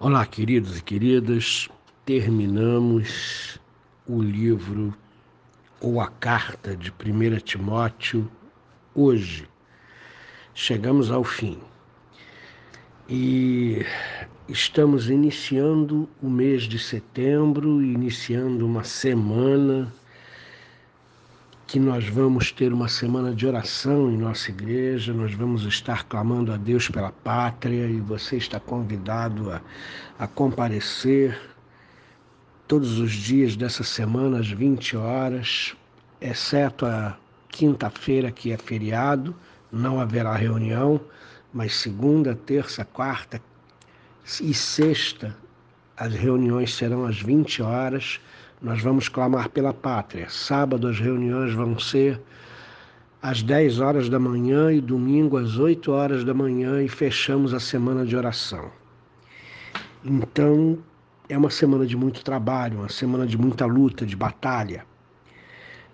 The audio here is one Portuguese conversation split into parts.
Olá, queridos e queridas. Terminamos o livro ou a carta de 1 Timóteo hoje. Chegamos ao fim. E estamos iniciando o mês de setembro, iniciando uma semana que nós vamos ter uma semana de oração em nossa igreja, nós vamos estar clamando a Deus pela pátria e você está convidado a, a comparecer todos os dias dessa semana às 20 horas, exceto a quinta-feira que é feriado, não haverá reunião, mas segunda, terça, quarta e sexta as reuniões serão às 20 horas nós vamos clamar pela pátria. Sábado as reuniões vão ser às 10 horas da manhã e domingo às 8 horas da manhã e fechamos a semana de oração. Então, é uma semana de muito trabalho, uma semana de muita luta, de batalha.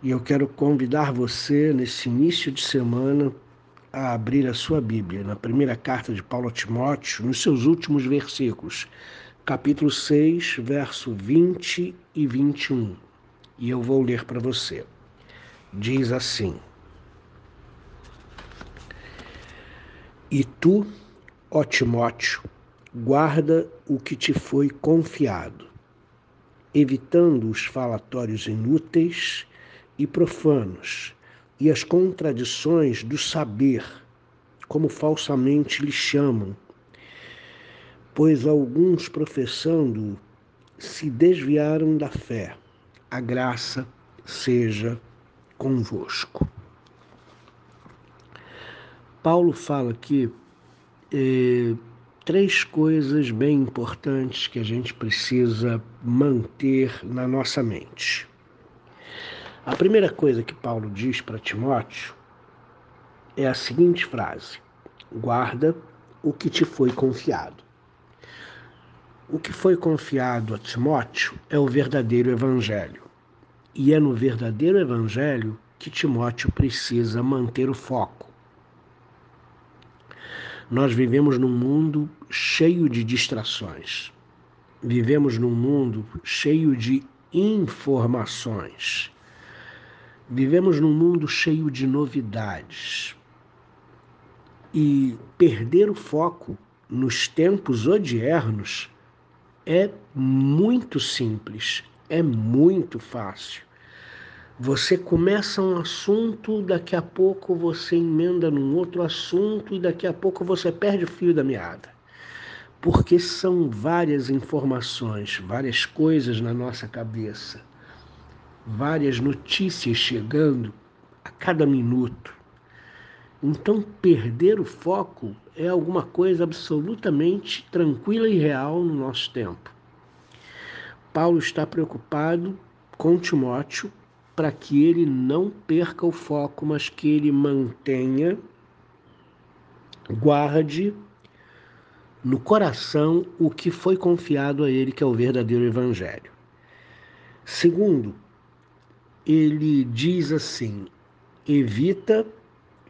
E eu quero convidar você, nesse início de semana, a abrir a sua Bíblia, na primeira carta de Paulo a Timóteo, nos seus últimos versículos, capítulo 6, verso 20 e 21. E eu vou ler para você. Diz assim: E tu, ó Timóteo, guarda o que te foi confiado, evitando os falatórios inúteis e profanos e as contradições do saber, como falsamente lhe chamam pois alguns professando se desviaram da fé. A graça seja convosco. Paulo fala aqui eh, três coisas bem importantes que a gente precisa manter na nossa mente. A primeira coisa que Paulo diz para Timóteo é a seguinte frase: guarda o que te foi confiado. O que foi confiado a Timóteo é o verdadeiro evangelho. E é no verdadeiro evangelho que Timóteo precisa manter o foco. Nós vivemos num mundo cheio de distrações. Vivemos num mundo cheio de informações. Vivemos num mundo cheio de novidades. E perder o foco nos tempos odiernos é muito simples, é muito fácil. Você começa um assunto, daqui a pouco você emenda num outro assunto e daqui a pouco você perde o fio da meada. Porque são várias informações, várias coisas na nossa cabeça, várias notícias chegando a cada minuto. Então, perder o foco é alguma coisa absolutamente tranquila e real no nosso tempo. Paulo está preocupado com Timóteo para que ele não perca o foco, mas que ele mantenha, guarde no coração o que foi confiado a ele, que é o verdadeiro Evangelho. Segundo, ele diz assim: evita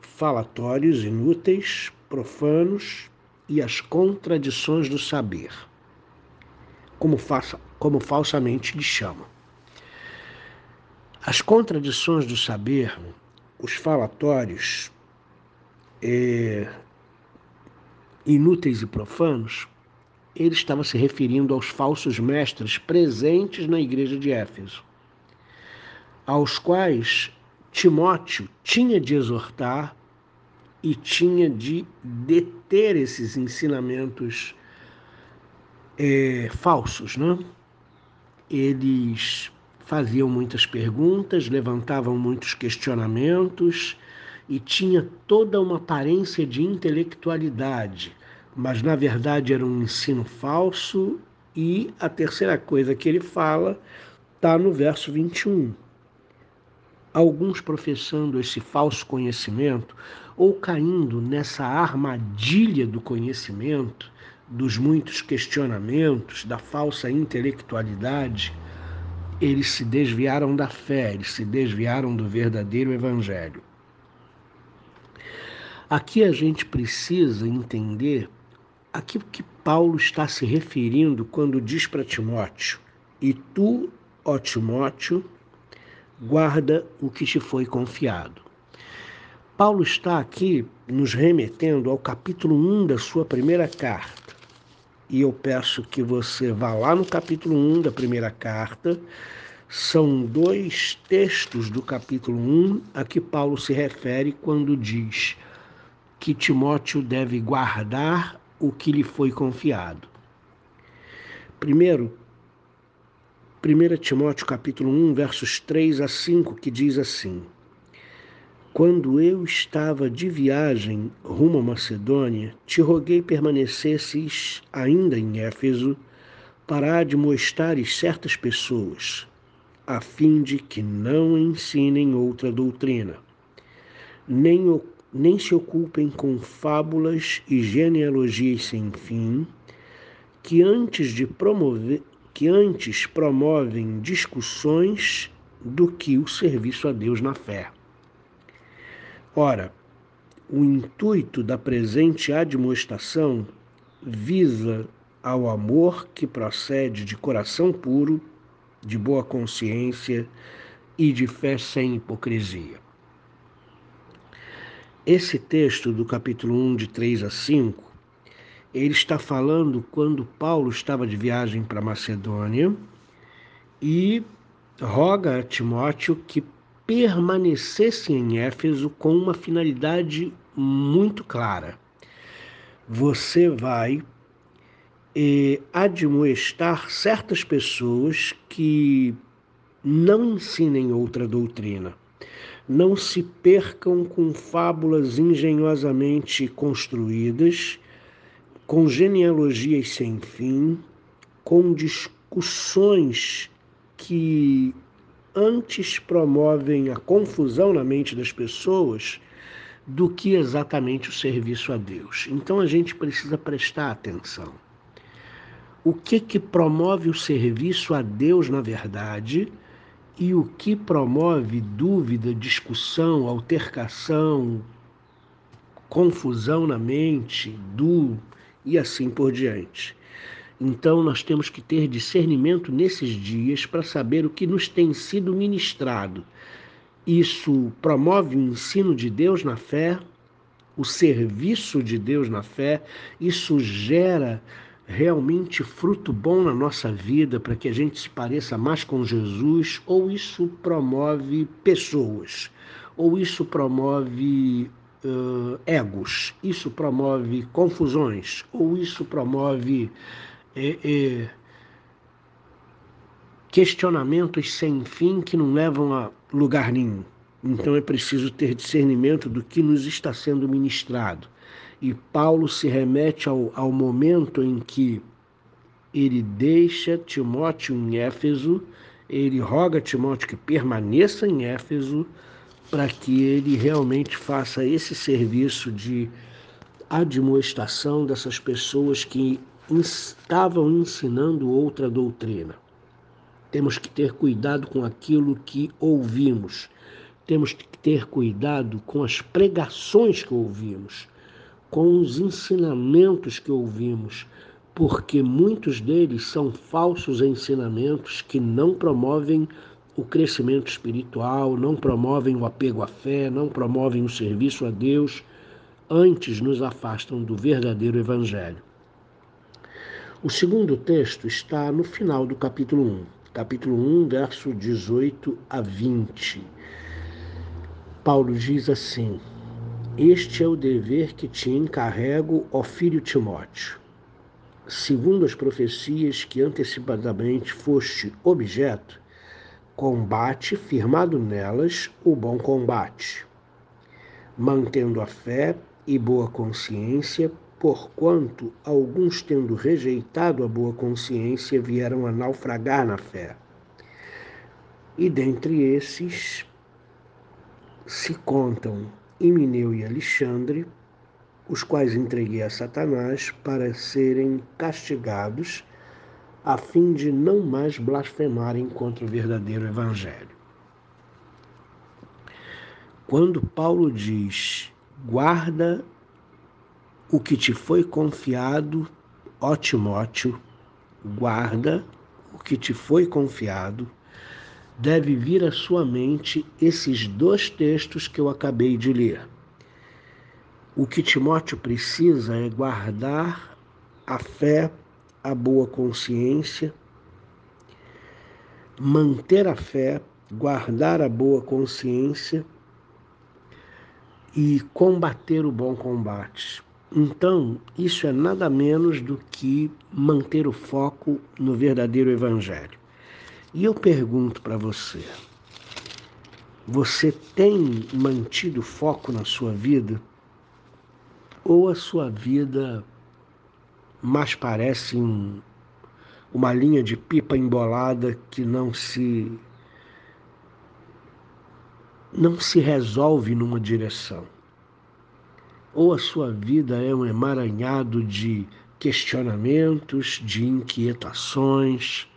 falatórios inúteis, profanos e as contradições do saber, como, como falsamente lhe chamam. As contradições do saber, os falatórios é, inúteis e profanos, ele estava se referindo aos falsos mestres presentes na igreja de Éfeso, aos quais Timóteo tinha de exortar e tinha de deter esses ensinamentos é, falsos, né? Eles faziam muitas perguntas, levantavam muitos questionamentos e tinha toda uma aparência de intelectualidade, mas na verdade era um ensino falso. E a terceira coisa que ele fala está no verso 21 alguns professando esse falso conhecimento ou caindo nessa armadilha do conhecimento, dos muitos questionamentos, da falsa intelectualidade, eles se desviaram da fé, eles se desviaram do verdadeiro evangelho. Aqui a gente precisa entender aqui que Paulo está se referindo quando diz para Timóteo: E tu, ó Timóteo, guarda o que te foi confiado. Paulo está aqui nos remetendo ao capítulo 1 da sua primeira carta. E eu peço que você vá lá no capítulo 1 da primeira carta. São dois textos do capítulo 1 a que Paulo se refere quando diz que Timóteo deve guardar o que lhe foi confiado. Primeiro, 1 Timóteo capítulo 1, versos 3 a 5, que diz assim: quando eu estava de viagem rumo à Macedônia, te roguei permanecesses ainda em Éfeso para admoestares certas pessoas, a fim de que não ensinem outra doutrina, nem, nem se ocupem com fábulas e genealogias sem fim, que antes de promover que antes promovem discussões do que o serviço a Deus na fé. Ora, o intuito da presente admoestação visa ao amor que procede de coração puro, de boa consciência e de fé sem hipocrisia. Esse texto do capítulo 1, de 3 a 5, ele está falando quando Paulo estava de viagem para Macedônia e roga a Timóteo que permanecesse em Éfeso com uma finalidade muito clara. Você vai eh, admoestar certas pessoas que não ensinem outra doutrina. Não se percam com fábulas engenhosamente construídas, com genealogias sem fim, com discussões que antes promovem a confusão na mente das pessoas do que exatamente o serviço a Deus. Então a gente precisa prestar atenção. O que que promove o serviço a Deus na verdade e o que promove dúvida, discussão, altercação, confusão na mente, do e assim por diante. Então, nós temos que ter discernimento nesses dias para saber o que nos tem sido ministrado. Isso promove o ensino de Deus na fé, o serviço de Deus na fé, isso gera realmente fruto bom na nossa vida para que a gente se pareça mais com Jesus, ou isso promove pessoas, ou isso promove uh, egos, isso promove confusões, ou isso promove é, é, questionamentos sem fim que não levam a lugar nenhum. Então é preciso ter discernimento do que nos está sendo ministrado. E Paulo se remete ao, ao momento em que ele deixa Timóteo em Éfeso, ele roga a Timóteo que permaneça em Éfeso para que ele realmente faça esse serviço de admoestação dessas pessoas que estavam ensinando outra doutrina. Temos que ter cuidado com aquilo que ouvimos. Temos que ter cuidado com as pregações que ouvimos, com os ensinamentos que ouvimos, porque muitos deles são falsos ensinamentos que não promovem o crescimento espiritual, não promovem o apego à fé, não promovem o serviço a Deus, antes nos afastam do verdadeiro Evangelho. O segundo texto está no final do capítulo 1, capítulo 1, verso 18 a 20. Paulo diz assim: Este é o dever que te encarrego, ó filho Timóteo. Segundo as profecias que antecipadamente foste objeto, combate firmado nelas o bom combate, mantendo a fé e boa consciência porquanto alguns, tendo rejeitado a boa consciência, vieram a naufragar na fé. E dentre esses se contam Emineu e Alexandre, os quais entreguei a Satanás para serem castigados, a fim de não mais blasfemarem contra o verdadeiro Evangelho. Quando Paulo diz, guarda o que te foi confiado, ó Timóteo, guarda o que te foi confiado, deve vir à sua mente esses dois textos que eu acabei de ler. O que Timóteo precisa é guardar a fé, a boa consciência, manter a fé, guardar a boa consciência e combater o bom combate. Então, isso é nada menos do que manter o foco no verdadeiro Evangelho. E eu pergunto para você: você tem mantido foco na sua vida? Ou a sua vida mais parece um, uma linha de pipa embolada que não se não se resolve numa direção. Ou a sua vida é um emaranhado de questionamentos, de inquietações.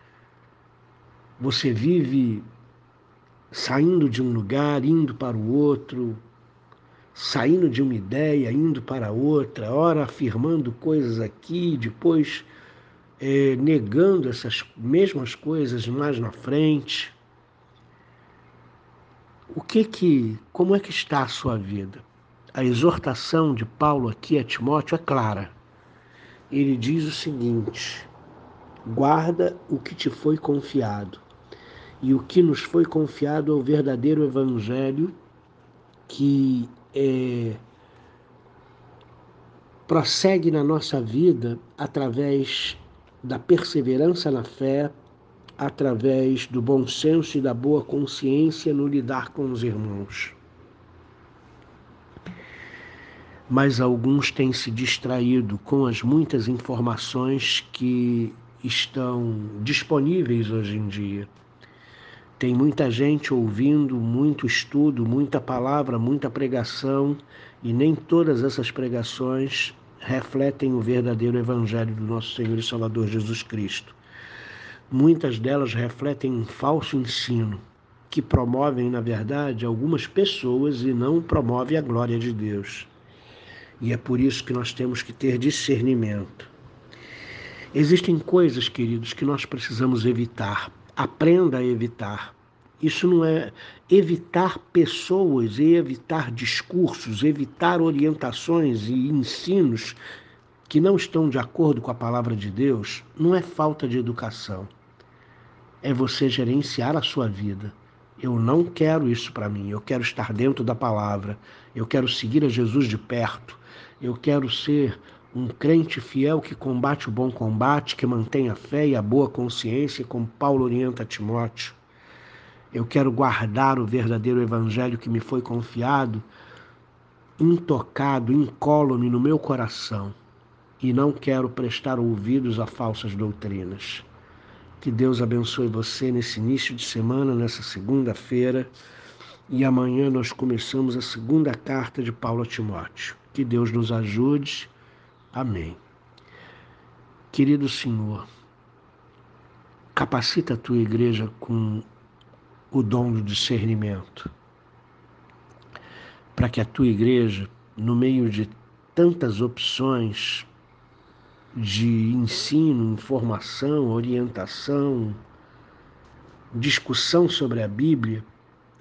Você vive saindo de um lugar, indo para o outro, saindo de uma ideia, indo para outra, ora afirmando coisas aqui, depois é, negando essas mesmas coisas mais na frente. O que que, como é que está a sua vida? A exortação de Paulo aqui a Timóteo é clara. Ele diz o seguinte: guarda o que te foi confiado. E o que nos foi confiado é o verdadeiro evangelho que é, prossegue na nossa vida através da perseverança na fé, através do bom senso e da boa consciência no lidar com os irmãos. Mas alguns têm se distraído com as muitas informações que estão disponíveis hoje em dia. Tem muita gente ouvindo, muito estudo, muita palavra, muita pregação, e nem todas essas pregações refletem o verdadeiro Evangelho do nosso Senhor e Salvador Jesus Cristo. Muitas delas refletem um falso ensino que promovem, na verdade, algumas pessoas e não promove a glória de Deus. E é por isso que nós temos que ter discernimento. Existem coisas, queridos, que nós precisamos evitar. Aprenda a evitar. Isso não é evitar pessoas e evitar discursos, evitar orientações e ensinos que não estão de acordo com a palavra de Deus, não é falta de educação é você gerenciar a sua vida. Eu não quero isso para mim. Eu quero estar dentro da palavra. Eu quero seguir a Jesus de perto. Eu quero ser um crente fiel que combate o bom combate, que mantém a fé e a boa consciência, como Paulo orienta a Timóteo. Eu quero guardar o verdadeiro evangelho que me foi confiado, intocado, incólume no meu coração. E não quero prestar ouvidos a falsas doutrinas. Que Deus abençoe você nesse início de semana, nessa segunda-feira. E amanhã nós começamos a segunda carta de Paulo a Timóteo. Que Deus nos ajude. Amém. Querido Senhor, capacita a tua igreja com o dom do discernimento, para que a tua igreja, no meio de tantas opções, de ensino, informação, orientação, discussão sobre a Bíblia,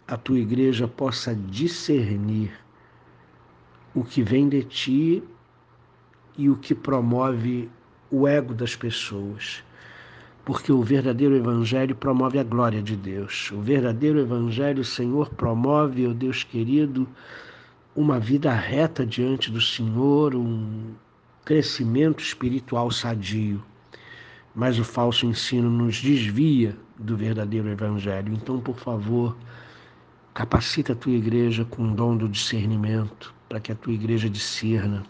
a tua igreja possa discernir o que vem de ti e o que promove o ego das pessoas. Porque o verdadeiro Evangelho promove a glória de Deus. O verdadeiro Evangelho, Senhor, promove, ó Deus querido, uma vida reta diante do Senhor, um, crescimento espiritual sadio. Mas o falso ensino nos desvia do verdadeiro evangelho. Então, por favor, capacita a tua igreja com o dom do discernimento, para que a tua igreja discerna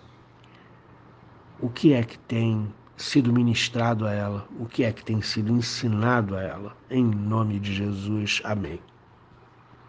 o que é que tem sido ministrado a ela, o que é que tem sido ensinado a ela. Em nome de Jesus. Amém.